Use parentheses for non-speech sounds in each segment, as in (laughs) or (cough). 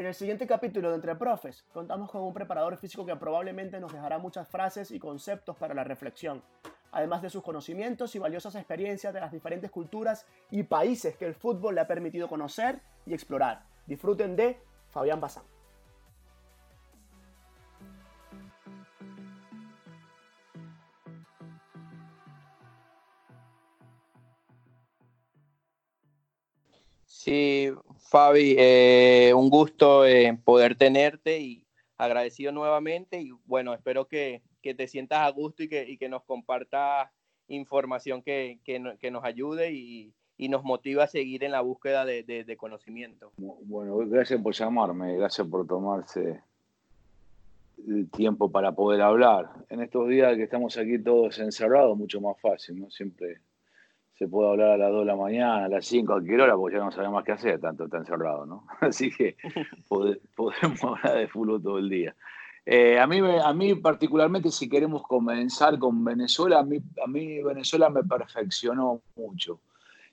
En el siguiente capítulo de Entre Profes, contamos con un preparador físico que probablemente nos dejará muchas frases y conceptos para la reflexión, además de sus conocimientos y valiosas experiencias de las diferentes culturas y países que el fútbol le ha permitido conocer y explorar. Disfruten de Fabián Bazán. Fabi, eh, un gusto eh, poder tenerte y agradecido nuevamente y bueno, espero que, te sientas a gusto y que, nos compartas información que, nos ayude y, nos motiva a seguir en la búsqueda de, conocimiento. Bueno, gracias por llamarme, gracias por tomarse el tiempo para poder hablar. En estos días que estamos aquí todos encerrados, mucho más fácil, ¿no? Siempre se puede hablar a las 2 de la mañana, a las 5, a cualquier hora, porque ya no sabemos qué hacer, tanto está encerrado, ¿no? (laughs) Así que (laughs) podemos hablar de fútbol todo el día. Eh, a, mí, a mí particularmente, si queremos comenzar con Venezuela, a mí, a mí Venezuela me perfeccionó mucho.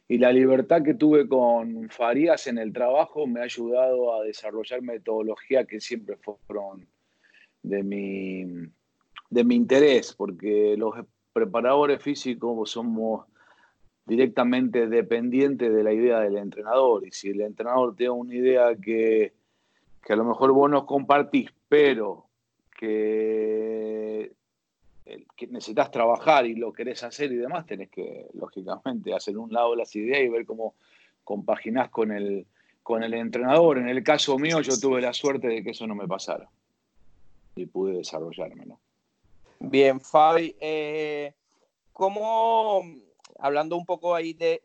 Y la libertad que tuve con Farías en el trabajo me ha ayudado a desarrollar metodologías que siempre fueron de mi, de mi interés, porque los preparadores físicos somos directamente dependiente de la idea del entrenador. Y si el entrenador tiene una idea que, a lo mejor vos no compartís, pero que, que, necesitas trabajar y lo querés hacer y demás, tenés que, lógicamente, hacer un lado las ideas y ver cómo compaginás con el, con el entrenador. En el caso mío, yo tuve la suerte de que eso no me pasara y pude desarrollarme. Bien, Fabi, eh, ¿cómo hablando un poco ahí de,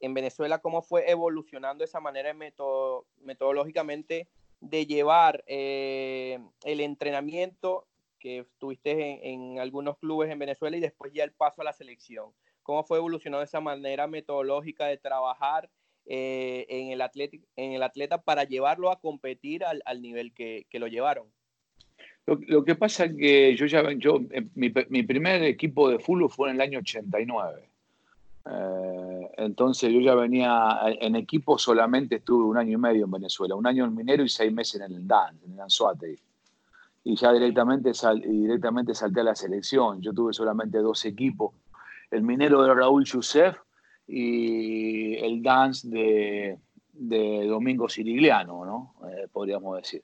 en, Venezuela, cómo fue evolucionando esa manera metodológicamente de llevar eh, el entrenamiento que tuviste en, algunos clubes en Venezuela y después ya el paso a la selección. ¿Cómo fue evolucionando esa manera metodológica de trabajar eh, en, el atleta, en el atleta para llevarlo a competir al, nivel que, lo llevaron? Lo, que pasa es que yo ya, yo, eh, mi, mi primer equipo de fútbol fue en el año 89. Eh, entonces yo ya venía en equipo solamente estuve un año y medio en Venezuela, un año en Minero y seis meses en el DAN, en el Anzuate. Y ya directamente, directamente salté a la selección. Yo tuve solamente dos equipos, el Minero de Raúl Youssef y el Dance de, de Domingo Sirigliano, ¿no? Eh, podríamos decir.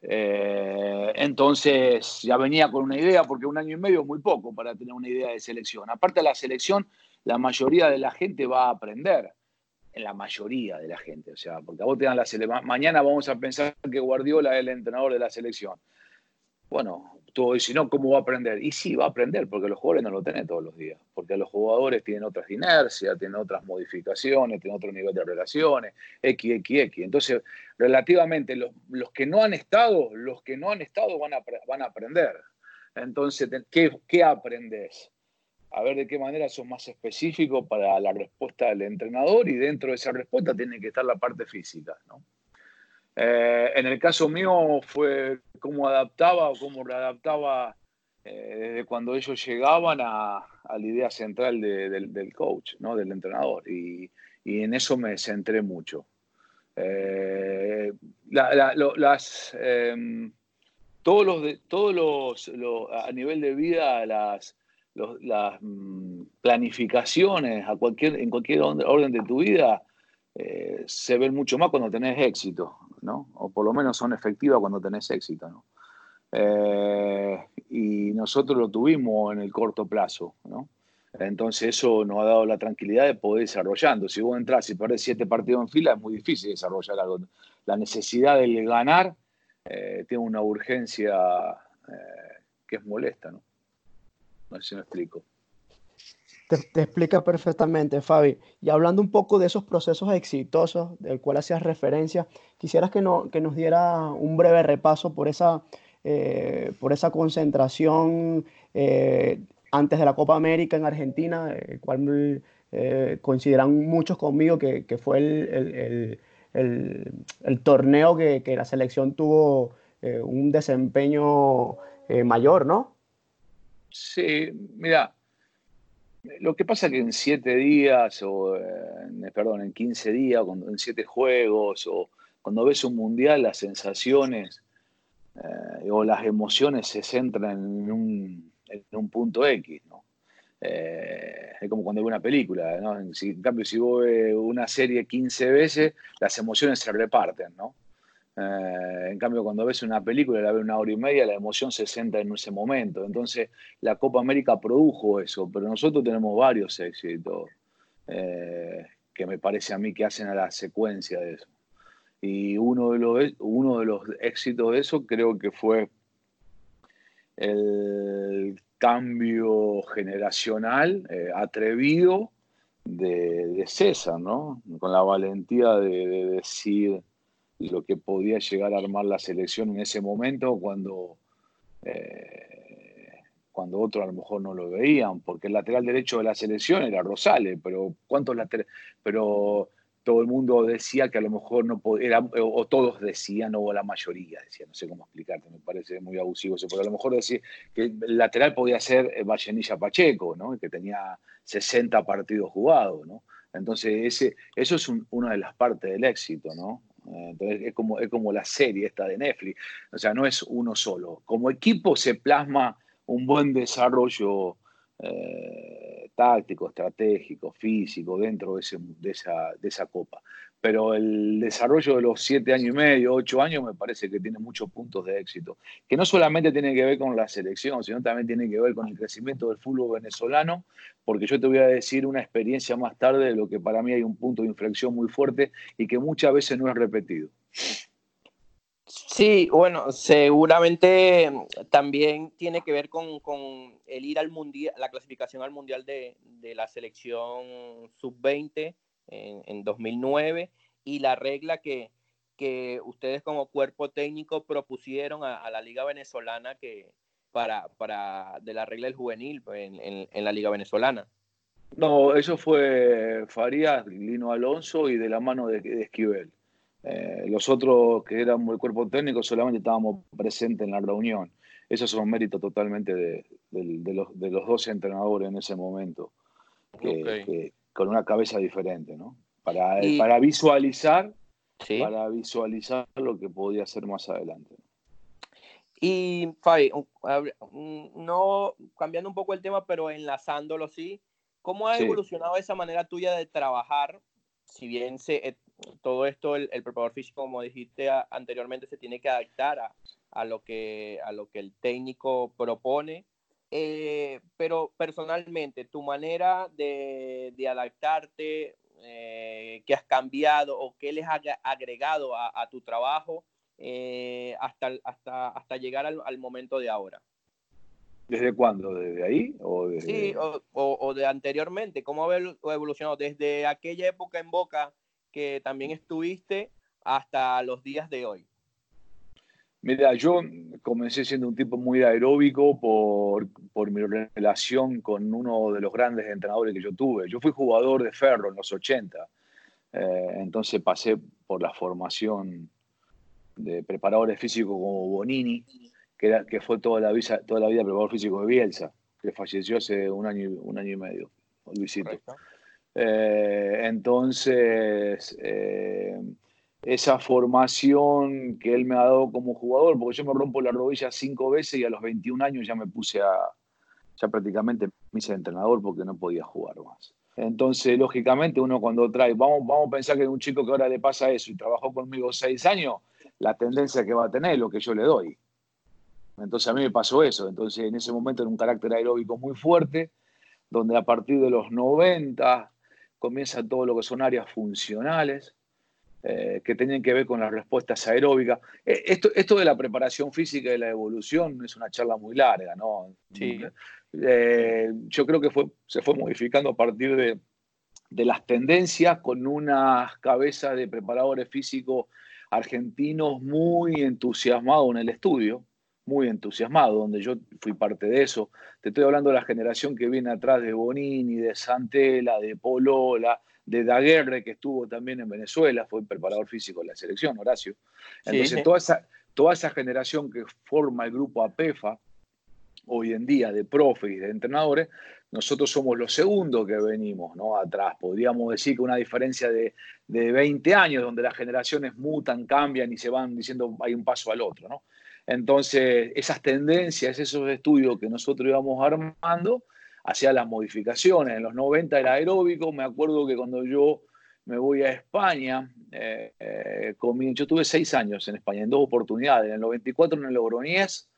Eh, entonces ya venía con una idea, porque un año y medio es muy poco para tener una idea de selección. Aparte la selección, la mayoría de la gente va a aprender. En la mayoría de la gente, o sea, porque a vos te dan la selección. Mañana vamos a pensar que Guardiola es el entrenador de la selección. Bueno, tú si no, ¿cómo va a aprender? Y sí, va a aprender, porque los jugadores no lo tienen todos los días, porque los jugadores tienen otras inercias, tienen otras modificaciones, tienen otro nivel de relaciones, X, X, X. Entonces, relativamente, los, que no han estado, los que no han estado van a, van a aprender. Entonces, ¿qué, qué aprendes? A ver de qué manera son más específicos para la respuesta del entrenador y dentro de esa respuesta tiene que estar la parte física. ¿no? Eh, en el caso mío fue cómo adaptaba o cómo readaptaba eh, desde cuando ellos llegaban a, la idea central del, coach, ¿no? del entrenador. Y, en eso me centré mucho. Eh, las, em, todos los, todos los, a nivel de vida, las, las mm, planificaciones a cualquier, en cualquier orden de tu vida eh, se ven mucho más cuando tenés éxito, ¿no? O por lo menos son efectivas cuando tenés éxito, ¿no? Eh, y nosotros lo tuvimos en el corto plazo, ¿no? Entonces eso nos ha dado la tranquilidad de poder desarrollando. Si vos entras y perdés siete partidos en fila, es muy difícil desarrollar algo. La necesidad de ganar eh, tiene una urgencia que es molesta, ¿no? No si. Te, explica perfectamente, Fabi. Y hablando un poco de esos procesos exitosos del cual hacías referencia, quisieras que, no, que nos diera un breve repaso por esa, eh, por esa concentración eh, antes de la Copa América en Argentina, el cual eh, consideran muchos conmigo que, fue el, el, torneo que, que, la selección tuvo un desempeño mayor, ¿no? Sí, mira, lo que pasa es que en siete días, o en, perdón, en 15 días, en siete juegos, o cuando ves un mundial, las sensaciones eh, o las emociones se centran en un, en un punto X, ¿no? Eh, es como cuando ves una película, ¿no? En, cambio, si vos ves una serie 15 veces, las emociones se reparten, ¿no? Eh, en cambio, cuando ves una película, la ves una hora y media, la emoción se centra en ese momento. Entonces, la Copa América produjo eso, pero nosotros tenemos varios éxitos eh, que me parece a mí que hacen a la secuencia de eso. Y uno de los, uno de los éxitos de eso creo que fue el cambio generacional eh, atrevido de, César, ¿no? Con la valentía de, decir lo que podía llegar a armar la selección en ese momento cuando, eh, cuando otros a lo mejor no lo veían, porque el lateral derecho de la selección era Rosales, pero ¿cuántos laterales? Pero todo el mundo decía que a lo mejor no podía, o todos decían, o la mayoría decía, no sé cómo explicarte, me parece muy abusivo eso, pero a lo mejor decía que el lateral podía ser eh, Vallenilla Pacheco, ¿no? que tenía 60 partidos jugados, ¿no? Entonces, ese, eso es una de las partes del éxito, ¿no? Eh, entonces, es como, es como la serie esta de Netflix, o sea, no es uno solo. Como equipo se plasma un buen desarrollo eh, táctico, estratégico, físico dentro de, esa, de esa copa. Pero el desarrollo de los siete años y medio, ocho años, me parece que tiene muchos puntos de éxito, que no solamente tiene que ver con la selección, sino también tiene que ver con el crecimiento del fútbol venezolano, porque yo te voy a decir una experiencia más tarde de lo que para mí hay un punto de inflexión muy fuerte y que muchas veces no es repetido. Sí, bueno, seguramente también tiene que ver con, el ir al mundial, la clasificación al mundial de, la selección sub-20 en, 2009 y la regla que, que, ustedes como cuerpo técnico propusieron a, la Liga Venezolana que para, para de la regla del juvenil en, en la Liga Venezolana. No, eso fue Farías, Lino Alonso y de la mano de, de Esquivel. Eh, los otros que éramos el cuerpo técnico solamente estábamos presentes en la reunión. Eso es un mérito totalmente de, los, dos entrenadores en ese momento, con una cabeza diferente, ¿no? Para, para visualizar, para visualizar lo que podía ser más adelante. Y Fabi, no cambiando un poco el tema, pero enlazándolo sí, ¿cómo ha evolucionado esa manera tuya de trabajar? Si bien se, todo esto el, preparador físico, como dijiste anteriormente, se tiene que adaptar a, lo, que, a lo que el técnico propone. Eh, pero personalmente, tu manera de, adaptarte, eh, ¿qué has cambiado o qué les ha agregado a, tu trabajo eh, hasta, hasta, hasta llegar al, momento de ahora? ¿Desde cuándo? ¿Desde ahí? O Sí, o, o, de anteriormente. ¿Cómo ha evolucionado? Desde aquella época en Boca que también estuviste hasta los días de hoy? Mira, yo comencé siendo un tipo muy aeróbico por, por, mi relación con uno de los grandes entrenadores que yo tuve. Yo fui jugador de ferro en los 80, eh, entonces pasé por la formación de preparadores físicos como Bonini, que, era, que fue toda la, vida, toda la vida preparador físico de Bielsa, que falleció hace un año, un año y medio, Luisito. Eh, entonces, eh, esa formación que él me ha dado como jugador, porque yo me rompo la rodilla cinco veces y a los 21 años ya me puse a, ya prácticamente me hice entrenador porque no podía jugar más. Entonces, lógicamente, uno cuando trae, vamos, vamos a pensar que un chico que ahora le pasa eso y trabajó conmigo seis años, la tendencia que va a tener es lo que yo le doy. Entonces a mí me pasó eso. Entonces en ese momento era un carácter aeróbico muy fuerte, donde a partir de los 90, comienza todo lo que son áreas funcionales, eh, que tienen que ver con las respuestas aeróbicas. Eh, esto, esto de la preparación física y la evolución es una charla muy larga, ¿no? Sí. Eh, yo creo que fue, se fue modificando a partir de, de las tendencias con unas cabezas de preparadores físicos argentinos muy entusiasmados en el estudio, muy entusiasmado, donde yo fui parte de eso. Te estoy hablando de la generación que viene atrás de Bonini, de Santela, de Polola, de Daguerre, que estuvo también en Venezuela, fue preparador físico de la selección, Horacio. Entonces, toda, esa, toda esa generación que forma el grupo APEFA, hoy en día de profes y de entrenadores, nosotros somos los segundos que venimos ¿no? atrás. Podríamos decir que una diferencia de, de 20 años, donde las generaciones mutan, cambian y se van diciendo hay un paso al otro. ¿no? Entonces, esas tendencias, esos estudios que nosotros íbamos armando, hacia las modificaciones. En los 90 era aeróbico, me acuerdo que cuando yo me voy a España, eh, eh, yo tuve seis años en España, en dos oportunidades, en el 94 en el Logroñés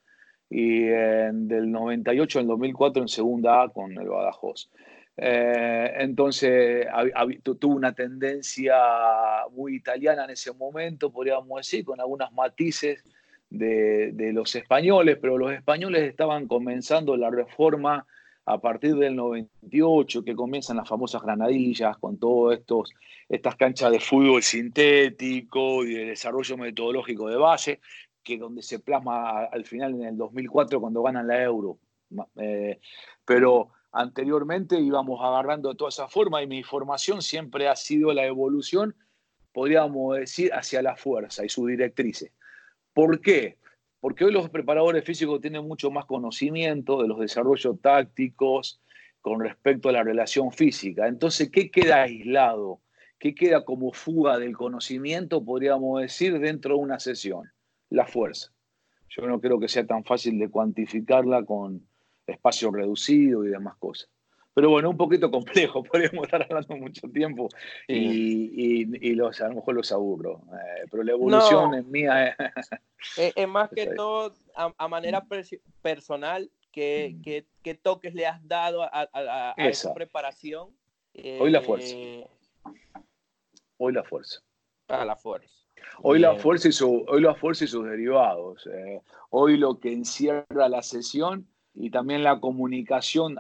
y en del 98 en el 2004 en Segunda A con el Badajoz. Eh, entonces tuvo una tendencia muy italiana en ese momento, podríamos decir, con algunas matices de, los españoles, pero los españoles estaban comenzando la reforma a partir del 98, que comienzan las famosas granadillas con todas estas canchas de fútbol sintético y de desarrollo metodológico de base, que donde se plasma al final en el 2004 cuando ganan la euro. Eh, pero anteriormente íbamos agarrando toda esa forma y mi formación siempre ha sido la evolución, podríamos decir, hacia la fuerza y sus directrices. ¿Por qué? Porque hoy los preparadores físicos tienen mucho más conocimiento de los desarrollos tácticos con respecto a la relación física. Entonces, ¿qué queda aislado? ¿Qué queda como fuga del conocimiento, podríamos decir, dentro de una sesión? La fuerza. Yo no creo que sea tan fácil de cuantificarla con espacio reducido y demás cosas. Pero bueno, un poquito complejo, (laughs) podríamos estar hablando mucho tiempo y, los, a lo mejor los aburro. Eh, pero la evolución es mía. (laughs) es, más que todo a, manera personal, ¿qué, mm. toques le has dado a, esa. preparación? Hoy la fuerza. Eh, hoy la fuerza. A la fuerza. Hoy la, fuerza y su, hoy la fuerza y sus derivados. Eh, hoy lo que encierra la sesión y también la comunicación.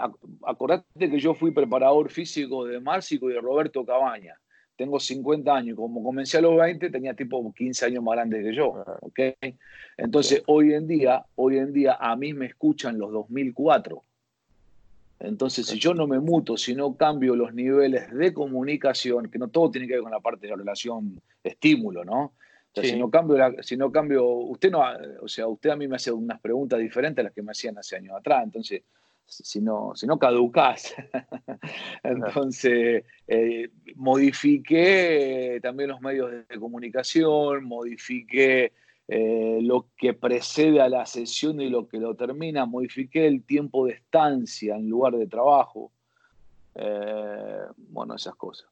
Acordate que yo fui preparador físico de Márcico y de Roberto Cabaña. Tengo 50 años. Como comencé a los 20, tenía tipo 15 años más grande que yo. ¿okay? Entonces, hoy en día, hoy en día a mí me escuchan los 2004. Entonces, si yo no me muto, si no cambio los niveles de comunicación, que no todo tiene que ver con la parte de la relación estímulo, ¿no? Si no cambio, si no cambio, usted no, o sea, usted a mí me hace unas preguntas diferentes a las que me hacían hace años atrás, entonces, si no, si no caducás, (laughs) entonces, eh, modifiqué también los medios de comunicación, modifiqué eh, lo que precede a la sesión y lo que lo termina, modifiqué el tiempo de estancia en lugar de trabajo, eh, bueno, esas cosas.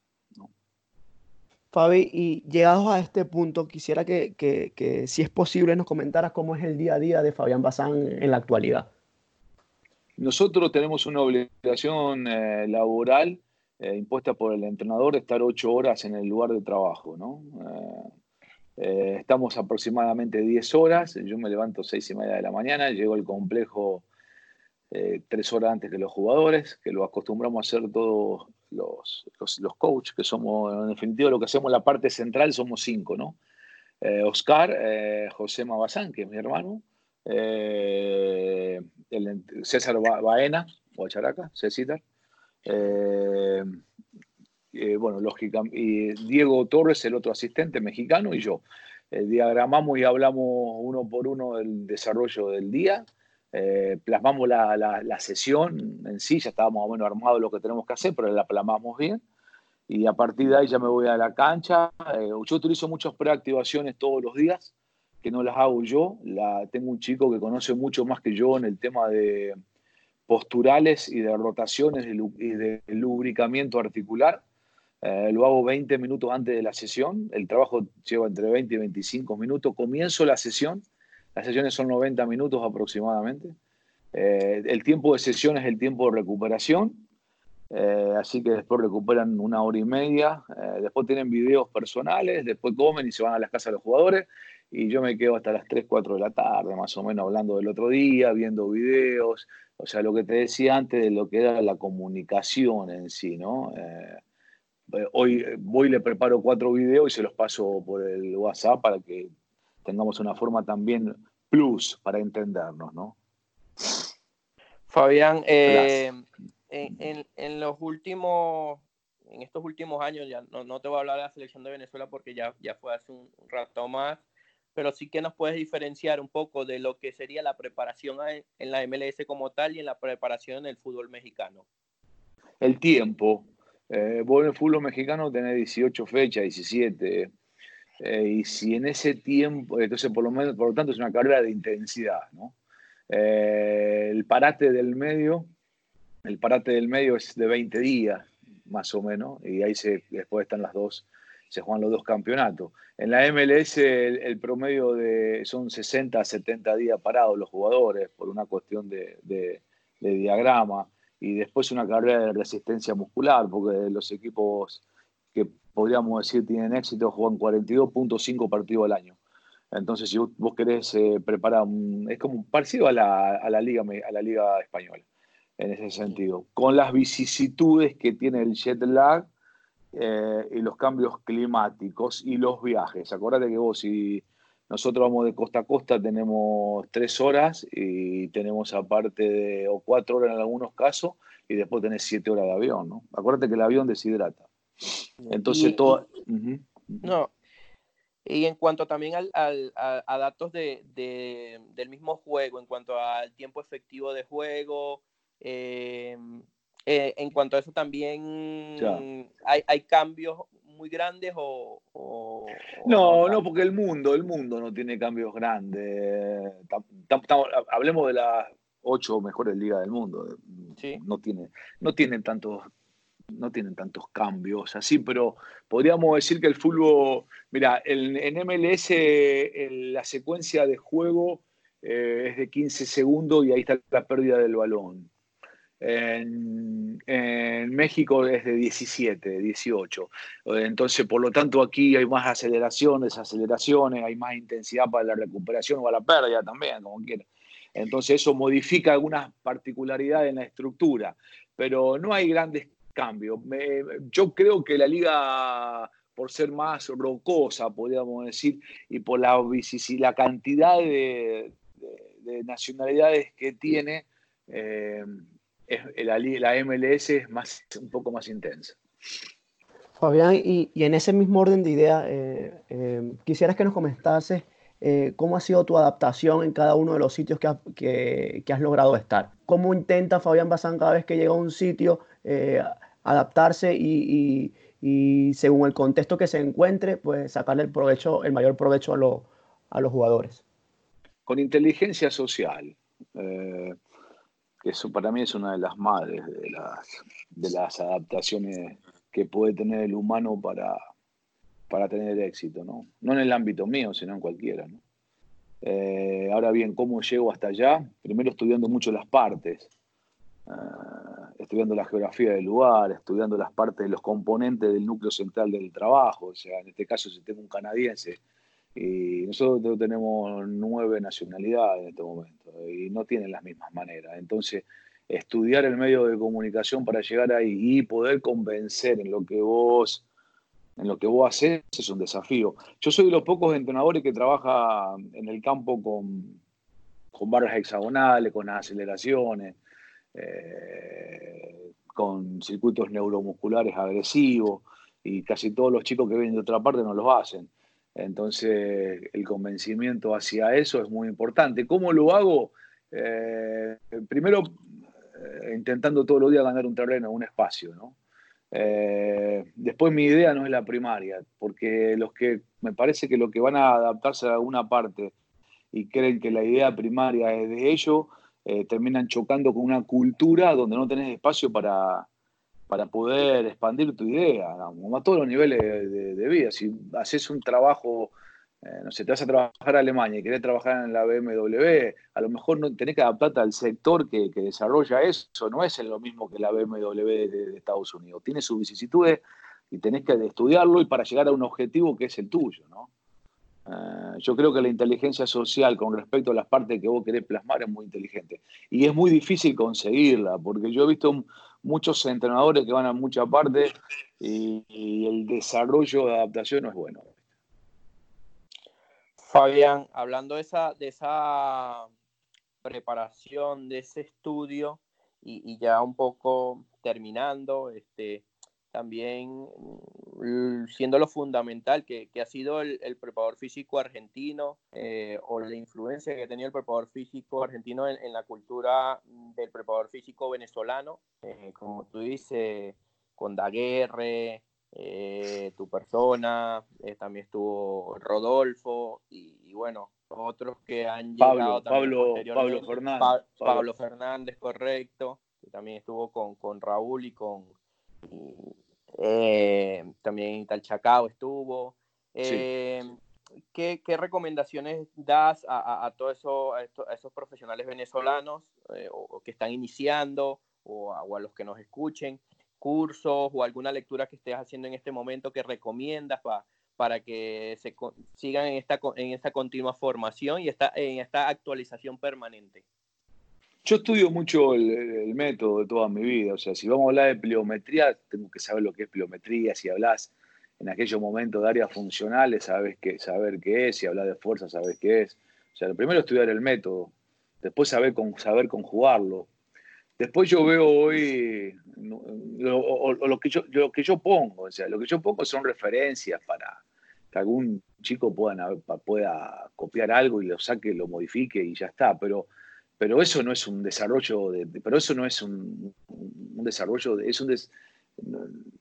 Fabi, y llegados a este punto, quisiera que, si es posible, nos comentaras cómo es el día a día de Fabián Bazán en la actualidad. Nosotros tenemos una obligación eh, laboral eh, impuesta por el entrenador de estar ocho horas en el lugar de trabajo, ¿no? Eh, estamos aproximadamente diez horas, yo me levanto seis y media de la mañana, llego al complejo tres horas antes que los jugadores, que lo acostumbramos a hacer todos los, los, coaches, que somos, en definitiva, lo que hacemos la parte central somos cinco, ¿no? Eh, Oscar, eh, José Mabazán, que es mi hermano, eh, César Baena, Guacharaca, César, bueno, lógica, y Diego Torres, el otro asistente mexicano, y yo. diagramamos y hablamos uno por uno del desarrollo del día, eh, plasmamos la, la, sesión en sí, ya estábamos más o menos armados lo que tenemos que hacer, pero la plasmamos bien. Y a partir de ahí ya me voy a la cancha. Eh, yo utilizo muchas preactivaciones todos los días, que no las hago yo. La, tengo un chico que conoce mucho más que yo en el tema de posturales y de rotaciones y de lubricamiento articular. Eh, lo hago 20 minutos antes de la sesión. El trabajo lleva entre 20 y 25 minutos. Comienzo la sesión las sesiones son 90 minutos aproximadamente. Eh, el tiempo de sesión es el tiempo de recuperación, eh, así que después recuperan una hora y media, eh, después tienen videos personales, después comen y se van a las casas de los jugadores y yo me quedo hasta las 3, 4 de la tarde, más o menos hablando del otro día, viendo videos, o sea, lo que te decía antes de lo que era la comunicación en sí, ¿no? hoy voy y le preparo cuatro videos y se los paso por el WhatsApp para que tengamos una forma también plus para entendernos, ¿no? Fabián, eh, en, los últimos, en estos últimos años, ya no, te voy a hablar de la selección de Venezuela porque ya, ya fue hace un, rato más, pero sí que nos puedes diferenciar un poco de lo que sería la preparación en la MLS como tal y en la preparación en el fútbol mexicano. el tiempo. Eh, vos en el fútbol mexicano tenés 18 fechas, 17. Eh, y si en ese tiempo, entonces por lo, menos, por lo tanto es una carrera de intensidad, ¿no? Eh, el parate del medio, el parate del medio es de 20 días, más o menos, y ahí se, después están las dos, se juegan los dos campeonatos. En la MLS el, promedio de, son 60 a 70 días parados los jugadores por una cuestión de, de, diagrama y después una carrera de resistencia muscular, porque los equipos que podríamos decir tienen éxito juegan 42.5 partidos al año. Entonces, si vos, querés eh, preparar, un, es como parecido a la, a la, liga, a la liga española, en ese sentido, con las vicisitudes que tiene el jet lag eh, y los cambios climáticos y los viajes. Acordate que vos, si nosotros vamos de costa a costa, tenemos tres horas y tenemos aparte de, o cuatro horas en algunos casos, y después tenés siete horas de avión, ¿no? Acuérdate que el avión deshidrata. Entonces, todo... No, y en cuanto también al, al, a, datos de, de, del mismo juego, en cuanto al tiempo efectivo de juego, eh, eh, en cuanto a eso también hay, hay, cambios muy grandes o, no, no, porque el mundo, el mundo no tiene cambios grandes. hablemos de las ocho mejores ligas del mundo. No, tiene, no tienen tantos no tienen tantos cambios así, pero podríamos decir que el fútbol, mira, en MLS la secuencia de juego eh, es de 15 segundos y ahí está la pérdida del balón. En, México es de 17, 18. Entonces, por lo tanto, aquí hay más aceleraciones, aceleraciones, hay más intensidad para la recuperación o para la pérdida también, como quieran. Entonces, eso modifica algunas particularidades en la estructura, pero no hay grandes cambio. yo creo que la liga, por ser más rocosa, podríamos decir, y por la, cantidad de, nacionalidades que tiene, eh, la, MLS es más, un poco más intensa. Fabián, y, en ese mismo orden de idea, eh, eh, quisieras que nos comentases cómo ha sido tu adaptación en cada uno de los sitios que, has logrado estar. ¿Cómo intenta Fabián Bazán cada vez que llega a un sitio adaptarse y, según el contexto que se encuentre, pues sacarle el provecho, el mayor provecho a, los jugadores. Con inteligencia social, eh, que eso para mí es una de las madres de las, de las adaptaciones que puede tener el humano para, para tener éxito, ¿no? No en el ámbito mío, sino en cualquiera, eh, ahora bien, ¿cómo llego hasta allá? Primero estudiando mucho las partes. Eh, estudiando la geografía del lugar, estudiando las partes los componentes del núcleo central del trabajo. O sea, en este caso, si tengo un canadiense, y nosotros tenemos nueve nacionalidades en este momento y no tienen las mismas maneras. Entonces, estudiar el medio de comunicación para llegar ahí y poder convencer en lo que vos en lo que vos haces es un desafío. Yo soy de los pocos entrenadores que trabaja en el campo con, con barras hexagonales, con aceleraciones, eh, con circuitos neuromusculares agresivos y casi todos los chicos que vienen de otra parte no los hacen. Entonces el convencimiento hacia eso es muy importante. ¿Cómo lo hago? Eh, primero eh, intentando todos los días ganar un terreno, un espacio, ¿no? después mi idea no es la primaria, porque los que me parece que los que van a adaptarse a alguna parte y creen que la idea primaria es de ellos, eh, terminan chocando con una cultura donde no tenés espacio para, para poder expandir tu idea, como a todos los niveles de, vida. Si haces un trabajo, eh, no sé, te vas a trabajar a Alemania y querés trabajar en la BMW, a lo mejor no tenés que adaptarte al sector que, desarrolla eso, no es lo mismo que la BMW de, de Estados Unidos. Tiene sus vicisitudes y tenés que estudiarlo y para llegar a un objetivo que es el tuyo, ¿no? Eh, yo creo que la inteligencia social con respecto a las partes que vos querés plasmar es muy inteligente. Y es muy difícil conseguirla, porque yo he visto muchos entrenadores que van a muchas partes y, el desarrollo de adaptación no es bueno. Fabián, hablando de esa, de esa preparación, de ese estudio, y, ya un poco terminando, este, también mm, siendo lo fundamental que, ha sido el, preparador físico argentino eh, o la influencia que ha tenido el preparador físico argentino en, la cultura del preparador físico venezolano, eh, como tú dices, con Daguerre, eh, tu persona, también estuvo Rodolfo y, bueno, otros que han llegado Pablo, Pablo Fernández. Pablo Fernández, correcto, que también estuvo con, con Raúl y con, eh, también Talchacao estuvo. Eh, ¿qué, recomendaciones das a, todos eso, esos profesionales venezolanos eh, o, que están iniciando o a, los que nos escuchen? ¿Cursos o alguna lectura que estés haciendo en este momento que recomiendas para que se sigan en esta, en esta continua formación y esta, en esta actualización permanente? Yo estudio mucho el, método de toda mi vida, o sea, si vamos a hablar de pliometría, tengo que saber lo que es pliometría, si hablas en aquellos momentos de áreas funcionales, sabes que, saber qué es, si hablas de fuerza, sabes qué es. O sea, lo primero es estudiar el método, después saber, con, saber conjugarlo. Después yo veo hoy lo, que yo, lo que yo pongo, o sea, lo que yo pongo son referencias para que algún chico pueda, pueda copiar algo y lo saque, lo modifique y ya está, pero pero eso no es un desarrollo, de, pero eso no es un, desarrollo, es un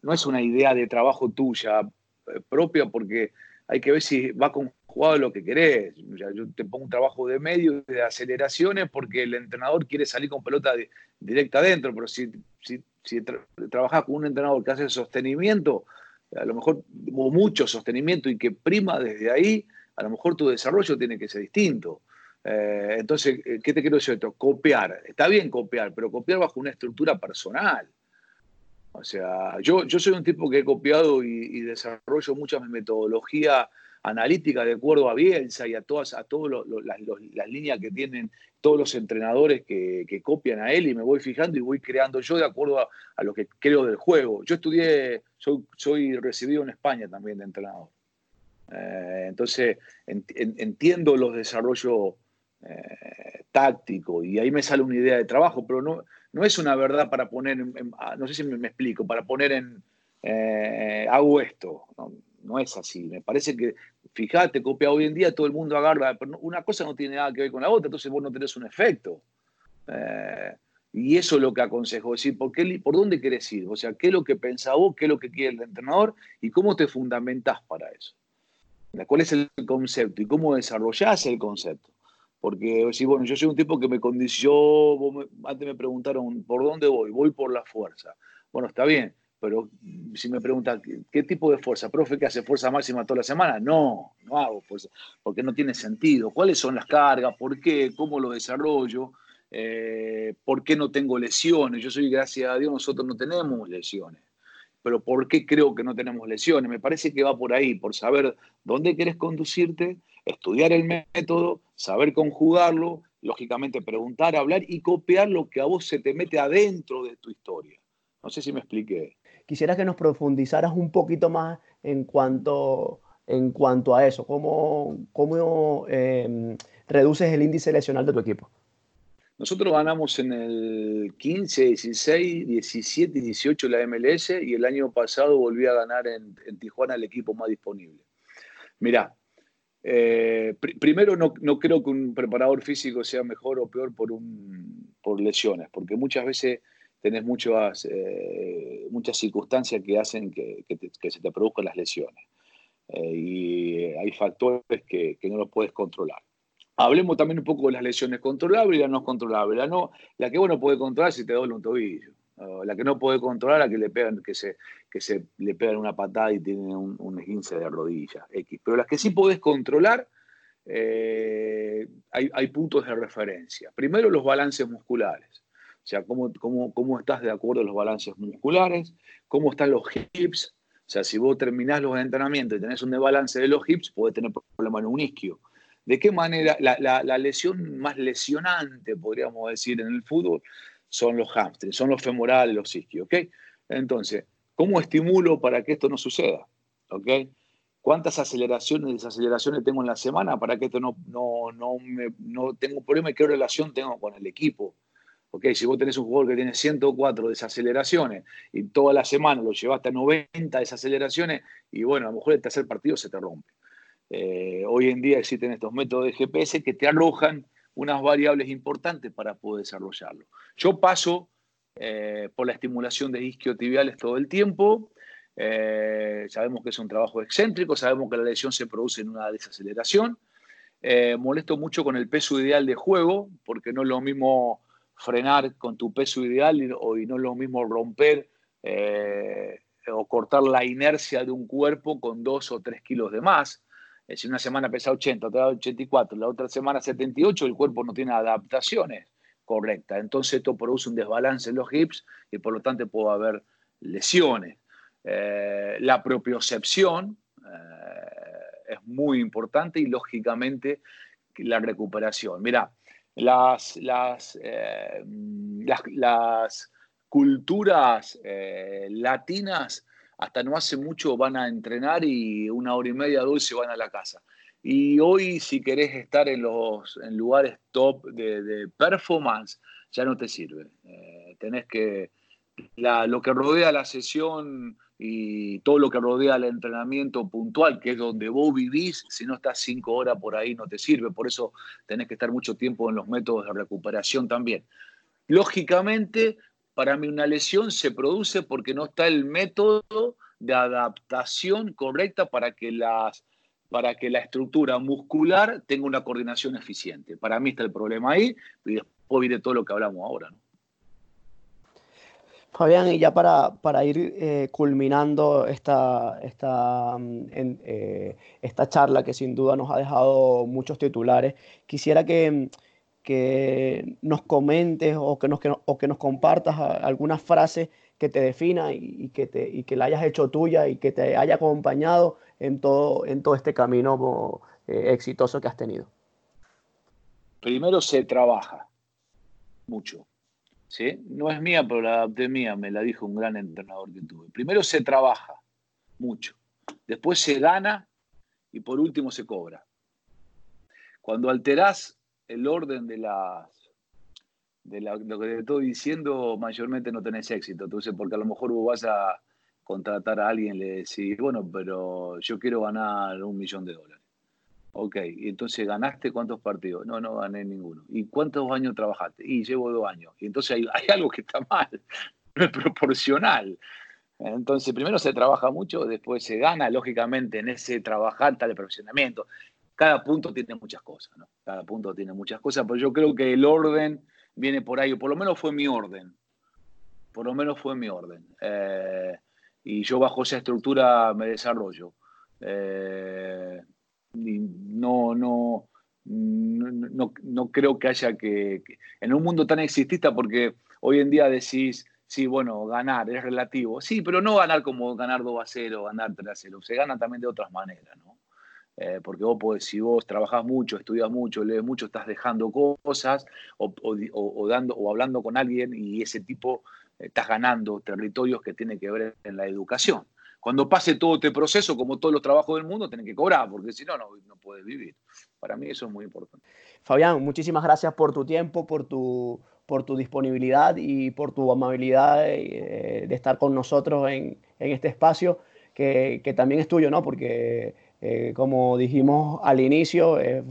no, es una idea de trabajo tuya eh, propia porque hay que ver si va conjugado lo que querés. yo te pongo un trabajo de medio, de aceleraciones, porque el entrenador quiere salir con pelota directa adentro, pero si trabajas con un entrenador que hace sostenimiento, a lo mejor o mucho sostenimiento y que prima desde ahí, a lo mejor tu desarrollo tiene que ser distinto. Eh, entonces, eh, ¿qué te quiero decir esto? Copiar. Está bien copiar, pero copiar bajo una estructura personal. O sea, yo, yo soy un tipo que he copiado y, desarrollo mucha metodología analítica de acuerdo a Bielsa y a todas a todas las, líneas que tienen todos los entrenadores que, copian a él y me voy fijando y voy creando yo de acuerdo a, lo que creo del juego. Yo estudié, soy, soy recibido en España también de entrenador. Eh, entonces entiendo los desarrollos eh, táctico y ahí me sale una idea de trabajo, pero no, no es una verdad para poner, ah, no sé si me, explico, para poner en, eh, hago esto, no, es así, me parece que, fíjate, copia hoy en día, todo el mundo agarra, pero una cosa no tiene nada que ver con la otra, entonces vos no tenés un efecto. Eh, y eso es lo que aconsejo, decir, ¿por, qué, ¿por dónde querés ir? O sea, ¿qué es lo que pensás vos, qué es lo que quiere el entrenador y cómo te fundamentás para eso? ¿Cuál es el concepto y cómo desarrollás el concepto? Porque bueno, yo soy un tipo que me condicionó, antes me preguntaron, ¿por dónde voy? Voy por la fuerza. Bueno, está bien, pero si me preguntan, ¿qué, tipo de fuerza? ¿Profe que hace fuerza máxima toda la semana? No, no hago fuerza, porque no tiene sentido. ¿Cuáles son las cargas? ¿Por qué? ¿Cómo lo desarrollo? Eh, ¿Por qué no tengo lesiones? Yo soy, gracias a Dios, nosotros no tenemos lesiones. Pero ¿por qué creo que no tenemos lesiones? Me parece que va por ahí, por saber dónde quieres conducirte estudiar el método, saber conjugarlo, lógicamente preguntar, hablar y copiar lo que a vos se te mete adentro de tu historia. No sé si me expliqué. Quisiera que nos profundizaras un poquito más en cuanto, en cuanto a eso, cómo, cómo em, reduces el índice lesional de tu equipo. Nosotros ganamos en el 15, 16, 17 y 18 la MLS y el año pasado volví a ganar en, en Tijuana el equipo más disponible. Mirá, eh, primero, no, creo que un preparador físico sea mejor o peor por, un, por lesiones, porque muchas veces tenés muchas, eh, muchas circunstancias que hacen que, se te produzcan las lesiones. Eh, y hay factores que, no los puedes controlar. Hablemos también un poco de las lesiones controlables y las no controlables. La, no, la que uno puede controlar si te duele un tobillo la que no puede controlar, a que le pegan, que se, que se le pegan una patada y tienen un, un esguince de rodilla, X. Pero las que sí podés controlar, eh, hay, puntos de referencia. Primero, los balances musculares. O sea, cómo, cómo, cómo estás de acuerdo a los balances musculares, cómo están los hips. O sea, si vos terminás los entrenamientos y tenés un desbalance de los hips, podés tener problemas en un isquio. ¿De qué manera la, la, la lesión más lesionante, podríamos decir, en el fútbol son los hamstrings, son los femorales, los isquios, ¿ok? Entonces, ¿cómo estimulo para que esto no suceda? ¿Ok? ¿Cuántas aceleraciones y desaceleraciones tengo en la semana para que esto no, no, no, me, no tenga un problema y qué relación tengo con el equipo? Ok, si vos tenés un jugador que tiene 104 desaceleraciones y toda la semana lo llevaste a 90 desaceleraciones, y bueno, a lo mejor el tercer partido se te rompe. Eh, hoy en día existen estos métodos de GPS que te arrojan unas variables importantes para poder desarrollarlo. Yo paso eh, por la estimulación de isquiotibiales todo el tiempo. Eh, sabemos que es un trabajo excéntrico, sabemos que la lesión se produce en una desaceleración. molesto mucho con el peso ideal de juego, porque no es lo mismo frenar con tu peso ideal y, o, no es lo mismo romper eh, o cortar la inercia de un cuerpo con dos o tres kilos de más. Eh, si una semana pesa 80, otra 84, la otra semana 78, el cuerpo no tiene adaptaciones correctas. Entonces esto produce un desbalance en los hips y por lo tanto puede haber lesiones. Eh, la propiocepción es muy importante y lógicamente la recuperación. Mira, las, las, eh, culturas eh, latinas hasta no hace mucho van a entrenar y una hora y media, dos se van a la casa. Y hoy si querés estar en los en lugares top de, performance, ya no te sirve. Eh, tenés que, lo que rodea la sesión y todo lo que rodea el entrenamiento puntual, que es donde vos vivís, si no estás cinco horas por ahí no te sirve, por eso tenés que estar mucho tiempo en los métodos de recuperación también. Lógicamente, para mí una lesión se produce porque no está el método de adaptación correcta para que, las, para que la estructura muscular tenga una coordinación eficiente. Para mí está el problema ahí y después viene todo lo que hablamos ahora. Fabián, y ya para, para ir eh, culminando esta, esta, mm, eh, esta charla que sin duda nos ha dejado muchos titulares, quisiera que, mm, que nos comentes o que nos, que, o que nos compartas algunas frases que te defina y, que, te, y que la hayas hecho tuya y que te haya acompañado en todo, en todo este camino eh, exitoso que has tenido. Primero se trabaja mucho ¿sí? No es mía, pero la adapté mía, me la dijo un gran entrenador que tuve. Primero se trabaja mucho, después se gana y por último se cobra. Cuando alterás el orden de las de lo que te estoy diciendo, mayormente no tenés éxito. Entonces, porque a lo mejor vos vas a contratar a alguien y le decís, bueno, pero yo quiero ganar un millón de dólares. Ok, y entonces ganaste cuántos partidos? No, no gané ninguno. ¿Y cuántos años trabajaste? Y llevo dos años. Y entonces hay, algo que está mal, (laughs) no es proporcional. Entonces, primero se trabaja mucho, después se gana, lógicamente, en ese trabajar, tal profesionamiento. Cada punto tiene muchas cosas, ¿no? Cada punto tiene muchas cosas, pero yo creo que el orden viene por ahí, o por lo menos fue mi orden. Por lo menos fue mi orden. Eh, y yo bajo esa estructura me desarrollo. Eh, no, no, no, creo que haya que, En un mundo tan exitista, porque hoy en día decís, sí, bueno, ganar es relativo. Sí, pero no ganar como ganar 2 a 0, ganar 3 a 0. Se gana también de otras maneras, ¿no? Eh, porque vos podés, si vos trabajás mucho, estudias mucho, lees mucho, estás dejando cosas o, o, dando, o hablando con alguien y ese tipo eh, estás ganando territorios que tienen que ver en la educación cuando pase todo este proceso, como todos los trabajos del mundo, tienen que cobrar, porque si no, no, no puedes vivir. Para mí eso es muy importante. Fabián, muchísimas gracias por tu tiempo, por tu, por tu disponibilidad y por tu amabilidad eh, de estar con nosotros en, en este espacio, que, que, también es tuyo, ¿no? Porque, eh, como dijimos al inicio, eh,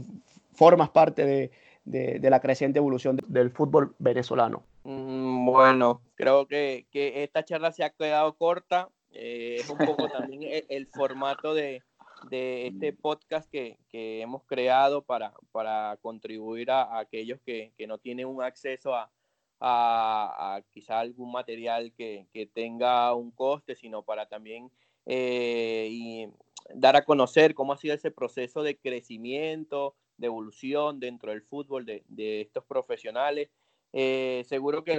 formas parte de, de, de, la creciente evolución del fútbol venezolano. Mm, bueno, creo que, que esta charla se ha quedado corta eh, es un poco (laughs) también e, el, formato de, de, este podcast que, que hemos creado para, para contribuir a, aquellos que, que, no tienen un acceso a, a, quizá algún material que, que, tenga un coste, sino para también eh, y dar a conocer cómo ha sido ese proceso de crecimiento, de evolución dentro del fútbol de, de estos profesionales. Eh, seguro que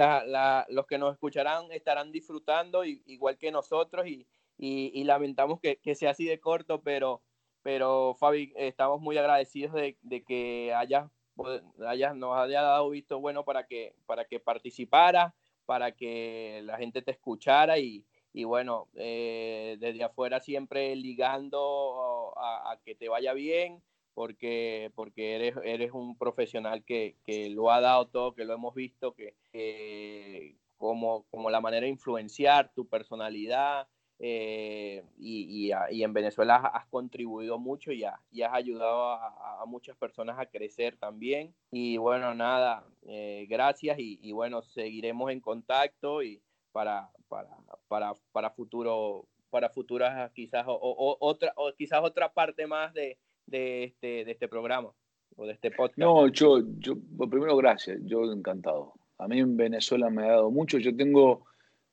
los que nos escucharán estarán disfrutando igual que nosotros y, lamentamos que, sea así de corto, pero, pero Fabi, estamos muy agradecidos de, que hayas, nos haya dado visto bueno para que, para que participara, para que la gente te escuchara y, bueno, eh, desde afuera siempre ligando a, que te vaya bien, porque, porque eres, eres un profesional que, lo ha dado todo, que lo hemos visto, que, como, como la manera de influenciar tu personalidad, eh, y, en Venezuela has contribuido mucho y, has ayudado a, muchas personas a crecer también. Y bueno, nada, eh, gracias y, bueno, seguiremos en contacto y para, para, para, para futuro para futuras quizás o, otra o quizás otra parte más de, de, este, de este programa o de este podcast. No, yo, yo primero gracias, yo encantado. A mí en Venezuela me ha dado mucho. Yo tengo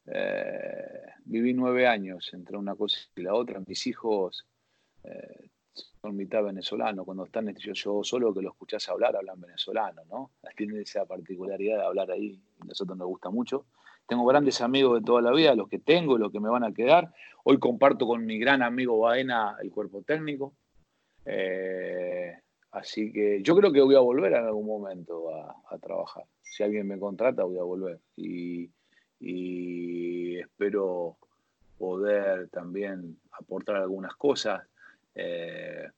eh, viví nueve años entre una cosa y la otra. Mis hijos eh, son mitad venezolanos. Cuando están yo, yo solo que lo escuchás hablar, hablan venezolano, ¿no? (laughs) Tienen esa particularidad de hablar ahí. A nosotros nos gusta mucho. Tengo grandes amigos de toda la vida, los que tengo, los que me van a quedar. Hoy comparto con mi gran amigo Baena el cuerpo técnico. Eh, así que yo creo que voy a volver en algún momento a, trabajar. Si alguien me contrata, voy a volver. Y, y espero poder también aportar algunas cosas eh,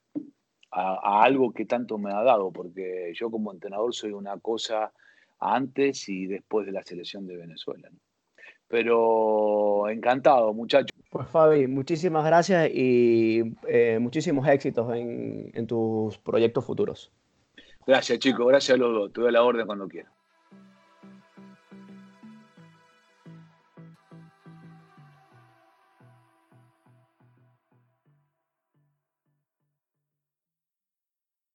a, algo que tanto me ha dado, porque yo como entrenador soy una cosa antes y después de la selección de Venezuela. Pero encantado, muchachos. Pues Fabi, muchísimas gracias y eh, muchísimos éxitos en, en tus proyectos futuros. Gracias, chicos. Gracias a los dos. Te doy la orden cuando quieras.